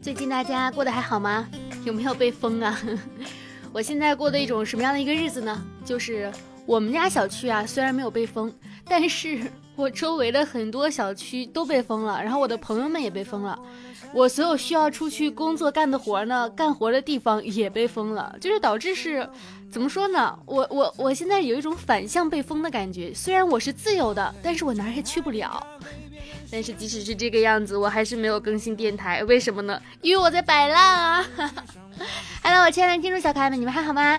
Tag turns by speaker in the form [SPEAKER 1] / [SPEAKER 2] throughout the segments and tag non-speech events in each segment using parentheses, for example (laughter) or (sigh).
[SPEAKER 1] 最近大家过得还好吗？有没有被封啊？(laughs) 我现在过的一种什么样的一个日子呢？就是我们家小区啊，虽然没有被封，但是我周围的很多小区都被封了，然后我的朋友们也被封了，我所有需要出去工作干的活呢，干活的地方也被封了，就是导致是，怎么说呢？我我我现在有一种反向被封的感觉，虽然我是自由的，但是我哪儿也去不了。但是即使是这个样子，我还是没有更新电台，为什么呢？因为我在摆烂啊！(laughs) Hello，我亲爱的听众小可爱们，你们还好吗？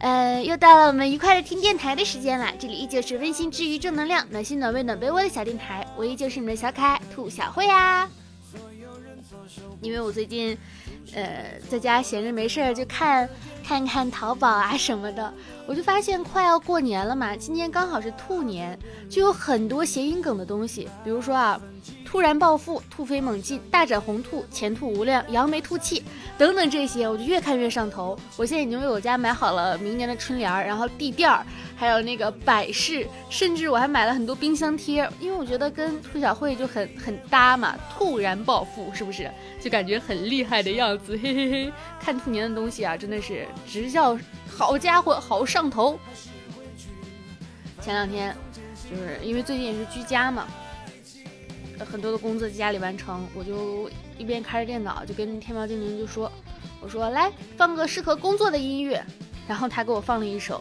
[SPEAKER 1] 呃，又到了我们愉快的听电台的时间了，这里依旧是温馨治愈、正能量、暖心暖胃暖被窝的小电台，我依旧是你们的小可爱兔小慧啊。因为我最近，呃，在家闲着没事儿就看看看淘宝啊什么的，我就发现快要过年了嘛，今年刚好是兔年，就有很多谐音梗的东西，比如说啊。突然暴富、突飞猛进、大展宏图、前途无量、扬眉吐气等等这些，我就越看越上头。我现在已经为我家买好了明年的春联儿，然后地垫儿，还有那个摆饰，甚至我还买了很多冰箱贴，因为我觉得跟兔小慧就很很搭嘛。突然暴富是不是就感觉很厉害的样子？嘿嘿嘿，看兔年的东西啊，真的是直叫好家伙，好上头。前两天就是因为最近也是居家嘛。很多的工作在家里完成，我就一边开着电脑，就跟天猫精灵就说：“我说来放个适合工作的音乐。”然后他给我放了一首。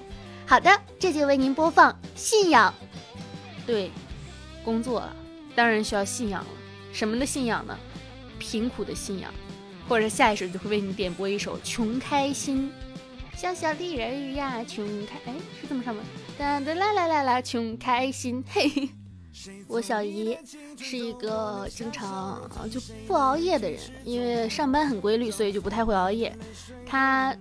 [SPEAKER 1] 好的，这就为您播放《信仰》。对，工作了，当然需要信仰了。什么的信仰呢？贫苦的信仰。或者下一首就会为你点播一首《穷开心》。小小的人儿呀，穷开，哎，是这么唱吗？哒哒啦啦啦啦，穷开心，嘿嘿。我小姨是一个经常就不熬夜的人，因为上班很规律，所以就不太会熬夜。她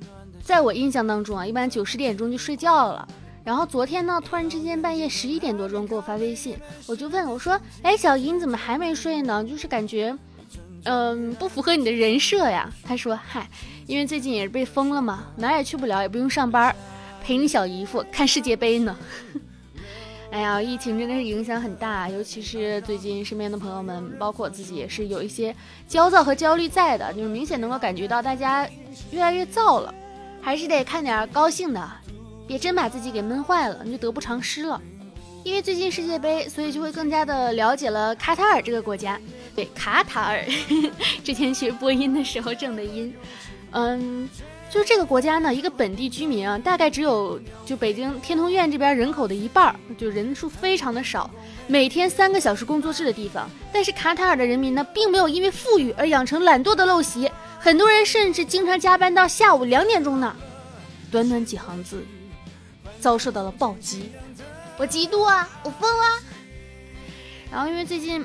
[SPEAKER 1] 在我印象当中啊，一般九十点钟就睡觉了。然后昨天呢，突然之间半夜十一点多钟给我发微信，我就问我说：“哎，小姨你怎么还没睡呢？就是感觉，嗯，不符合你的人设呀。”她说：“嗨，因为最近也是被封了嘛，哪也去不了，也不用上班，陪你小姨夫看世界杯呢。(laughs) ”哎呀，疫情真的是影响很大，尤其是最近身边的朋友们，包括我自己也是有一些焦躁和焦虑在的，就是明显能够感觉到大家越来越燥了，还是得看点高兴的，别真把自己给闷坏了，你就得不偿失了。因为最近世界杯，所以就会更加的了解了卡塔尔这个国家。对，卡塔尔，(laughs) 之前学播音的时候正的音，嗯。就是这个国家呢，一个本地居民啊，大概只有就北京天通苑这边人口的一半，就人数非常的少，每天三个小时工作制的地方。但是卡塔尔的人民呢，并没有因为富裕而养成懒惰的陋习，很多人甚至经常加班到下午两点钟呢。短短几行字，遭受到了暴击，我嫉妒啊，我疯了。然后因为最近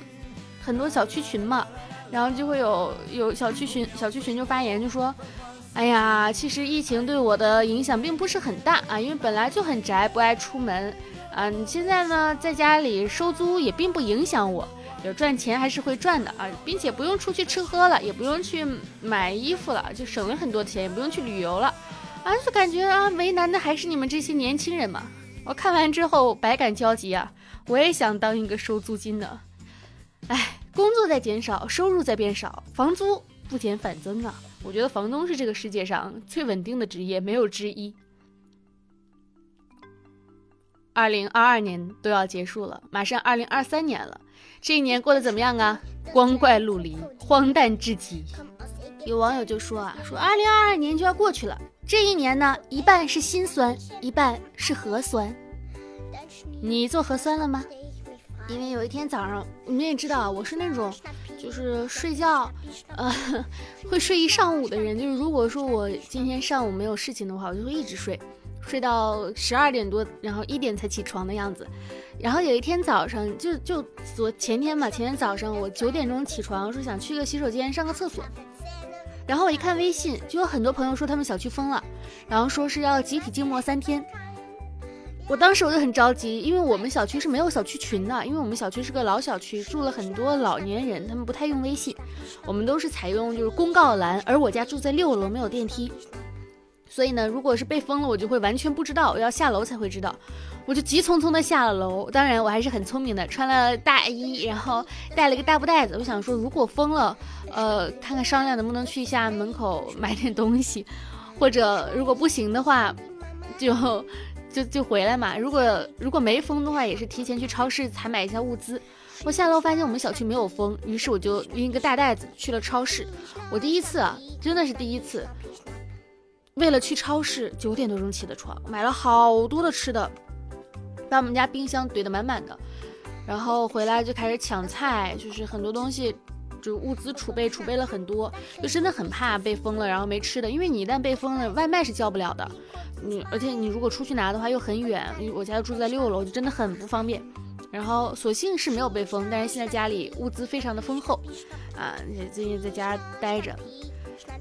[SPEAKER 1] 很多小区群嘛，然后就会有有小区群小区群就发言就说。哎呀，其实疫情对我的影响并不是很大啊，因为本来就很宅，不爱出门。嗯，现在呢，在家里收租也并不影响我，有赚钱还是会赚的啊，并且不用出去吃喝了，也不用去买衣服了，就省了很多钱，也不用去旅游了。啊，就感觉啊，为难的还是你们这些年轻人嘛。我看完之后百感交集啊，我也想当一个收租金的。哎，工作在减少，收入在变少，房租不减反增啊。我觉得房东是这个世界上最稳定的职业，没有之一。二零二二年都要结束了，马上二零二三年了，这一年过得怎么样啊？光怪陆离，荒诞至极。有网友就说啊，说二零二二年就要过去了，这一年呢，一半是心酸，一半是核酸。你做核酸了吗？因为有一天早上，你们也知道，我是那种。就是睡觉，呃，(laughs) 会睡一上午的人。就是如果说我今天上午没有事情的话，我就会一直睡，睡到十二点多，然后一点才起床的样子。然后有一天早上，就就昨前天吧，前天早上我九点钟起床，说想去个洗手间上个厕所。然后我一看微信，就有很多朋友说他们小区封了，然后说是要集体静默三天。我当时我就很着急，因为我们小区是没有小区群的，因为我们小区是个老小区，住了很多老年人，他们不太用微信，我们都是采用就是公告栏，而我家住在六楼，没有电梯，所以呢，如果是被封了，我就会完全不知道，我要下楼才会知道。我就急匆匆的下了楼，当然我还是很聪明的，穿了大衣，然后带了一个大布袋子。我想说，如果封了，呃，看看商量能不能去一下门口买点东西，或者如果不行的话，就就就回来嘛。如果如果没封的话，也是提前去超市采买一下物资。我下楼发现我们小区没有封，于是我就拎个大袋子去了超市。我第一次啊，真的是第一次。为了去超市，九点多钟起的床，买了好多的吃的，把我们家冰箱堆得满满的，然后回来就开始抢菜，就是很多东西，就物资储备储备了很多，就真的很怕被封了，然后没吃的，因为你一旦被封了，外卖是叫不了的，你而且你如果出去拿的话又很远，我家住在六楼，就真的很不方便。然后所幸是没有被封，但是现在家里物资非常的丰厚，啊，最近在家待着。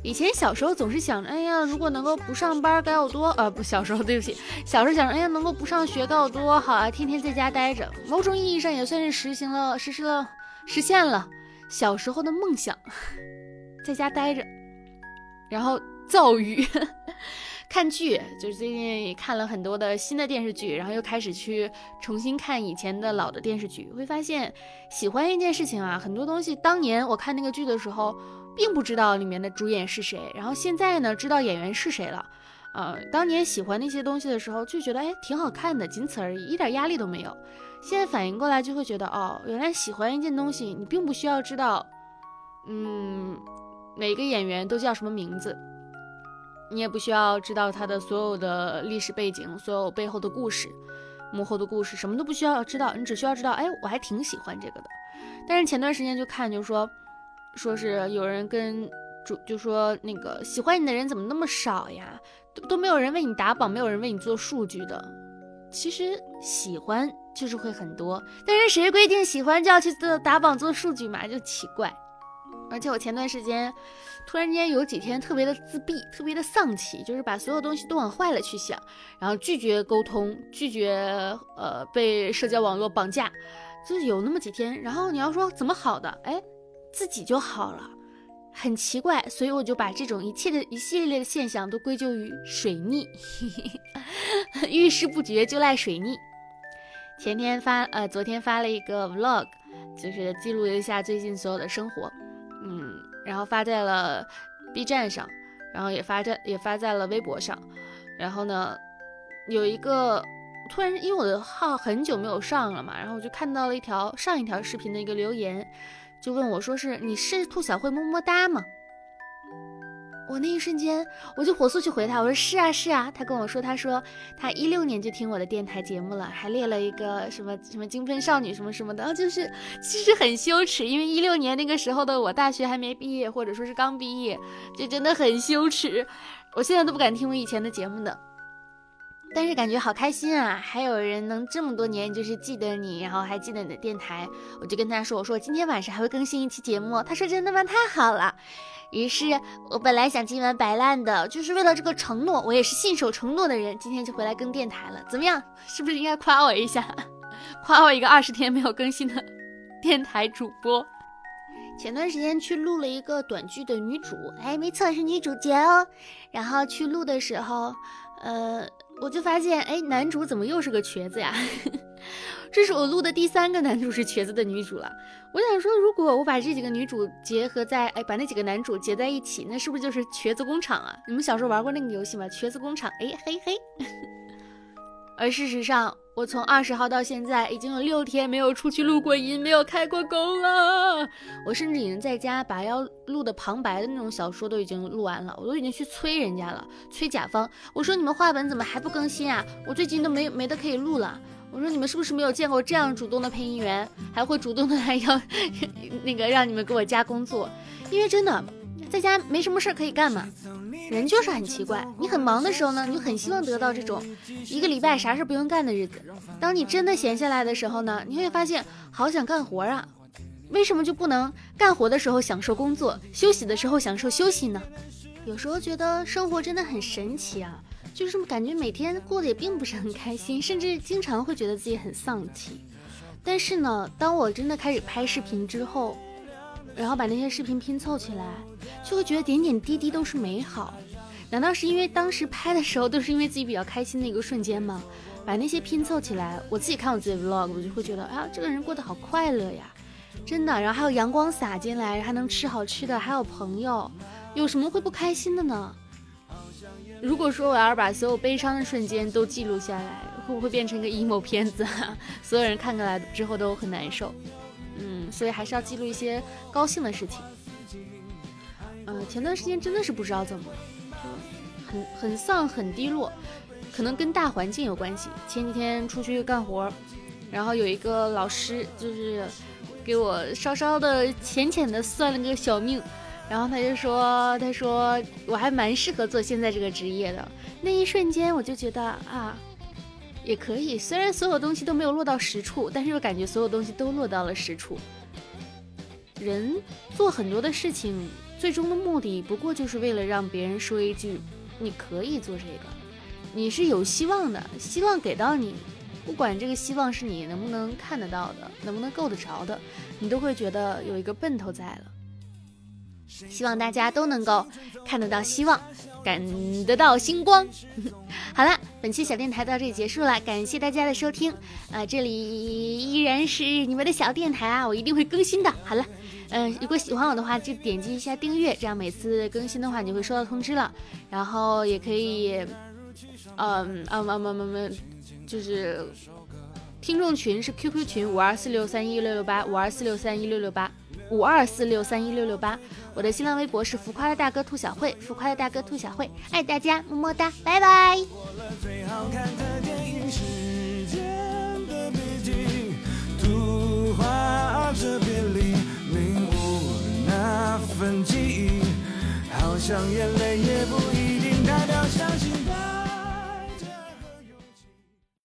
[SPEAKER 1] 以前小时候总是想着，哎呀，如果能够不上班该有多……呃，不，小时候对不起，小时候想着，哎呀，能够不上学该有多好啊！天天在家待着，某种意义上也算是实行了、实施了、实现了小时候的梦想，在家待着，然后造语。(laughs) 看剧，就是最近也看了很多的新的电视剧，然后又开始去重新看以前的老的电视剧，会发现喜欢一件事情啊，很多东西当年我看那个剧的时候。并不知道里面的主演是谁，然后现在呢知道演员是谁了。呃，当年喜欢那些东西的时候就觉得哎挺好看的，仅此而已，一点压力都没有。现在反应过来就会觉得哦，原来喜欢一件东西，你并不需要知道，嗯，每个演员都叫什么名字，你也不需要知道他的所有的历史背景、所有背后的故事、幕后的故事，什么都不需要知道，你只需要知道，哎，我还挺喜欢这个的。但是前段时间就看，就说。说是有人跟主就说那个喜欢你的人怎么那么少呀？都都没有人为你打榜，没有人为你做数据的。其实喜欢就是会很多，但是谁规定喜欢就要去做打榜做数据嘛？就奇怪。而且我前段时间突然间有几天特别的自闭，特别的丧气，就是把所有东西都往坏了去想，然后拒绝沟通，拒绝呃被社交网络绑架，就是有那么几天。然后你要说怎么好的？哎。自己就好了，很奇怪，所以我就把这种一切的一系列的现象都归咎于水逆，(laughs) 遇事不决就赖水逆。前天发呃，昨天发了一个 vlog，就是记录了一下最近所有的生活，嗯，然后发在了 B 站上，然后也发在也发在了微博上，然后呢，有一个突然因为我的号很久没有上了嘛，然后我就看到了一条上一条视频的一个留言。就问我说：“是你是兔小慧么么哒吗？”我那一瞬间，我就火速去回他，我说：“是啊，是啊。”他跟我说：“他说他一六年就听我的电台节目了，还列了一个什么什么金分少女什么什么的，就是其实很羞耻，因为一六年那个时候的我大学还没毕业，或者说是刚毕业，就真的很羞耻。我现在都不敢听我以前的节目的。”但是感觉好开心啊！还有人能这么多年就是记得你，然后还记得你的电台，我就跟他说：“我说今天晚上还会更新一期节目。”他说：“真的吗？太好了！”于是我本来想今晚摆烂的，就是为了这个承诺，我也是信守承诺的人，今天就回来更电台了。怎么样？是不是应该夸我一下？夸我一个二十天没有更新的 (laughs) 电台主播？前段时间去录了一个短剧的女主，哎，没错，是女主角哦。然后去录的时候，呃。我就发现，哎，男主怎么又是个瘸子呀？(laughs) 这是我录的第三个男主是瘸子的女主了。我想说，如果我把这几个女主结合在，哎，把那几个男主结在一起，那是不是就是瘸子工厂啊？你们小时候玩过那个游戏吗？瘸子工厂，哎嘿嘿。(laughs) 而事实上，我从二十号到现在已经有六天没有出去录过音，没有开过工了。我甚至已经在家把要录的旁白的那种小说都已经录完了，我都已经去催人家了，催甲方。我说你们话本怎么还不更新啊？我最近都没没得可以录了。我说你们是不是没有见过这样主动的配音员，还会主动的来要 (laughs) 那个让你们给我加工作？因为真的在家没什么事儿可以干嘛。人就是很奇怪，你很忙的时候呢，你就很希望得到这种一个礼拜啥事不用干的日子。当你真的闲下来的时候呢，你会发现好想干活啊。为什么就不能干活的时候享受工作，休息的时候享受休息呢？有时候觉得生活真的很神奇啊，就是感觉每天过得也并不是很开心，甚至经常会觉得自己很丧气。但是呢，当我真的开始拍视频之后，然后把那些视频拼凑起来，就会觉得点点滴滴都是美好。难道是因为当时拍的时候都是因为自己比较开心的一个瞬间吗？把那些拼凑起来，我自己看我自己 vlog，我就会觉得，啊，这个人过得好快乐呀，真的。然后还有阳光洒进来，还能吃好吃的，还有朋友，有什么会不开心的呢？如果说我要是把所有悲伤的瞬间都记录下来，会不会变成个 emo 片子？(laughs) 所有人看过来之后都很难受。所以还是要记录一些高兴的事情。嗯，前段时间真的是不知道怎么了，很很丧，很低落。可能跟大环境有关系。前几天出去干活，然后有一个老师就是给我稍稍的浅浅的算了个小命，然后他就说，他说我还蛮适合做现在这个职业的。那一瞬间我就觉得啊，也可以。虽然所有东西都没有落到实处，但是又感觉所有东西都落到了实处。人做很多的事情，最终的目的不过就是为了让别人说一句，你可以做这个。你是有希望的，希望给到你，不管这个希望是你能不能看得到的，能不能够得着的，你都会觉得有一个奔头在了。希望大家都能够看得到希望，感得到星光。(laughs) 好了，本期小电台到这里结束了，感谢大家的收听。啊，这里依然是你们的小电台啊，我一定会更新的。好了，嗯，如果喜欢我的话，就点击一下订阅，这样每次更新的话，你就会收到通知了。然后也可以。嗯啊嘛嘛嘛嘛，就是听众群是 QQ 群五二四六三一六六八五二四六三一六六八五二四六三一六六八，我的新浪微博是浮夸的大哥兔小慧，浮夸的大哥兔小慧，爱大家，么么哒，拜拜。好像眼泪。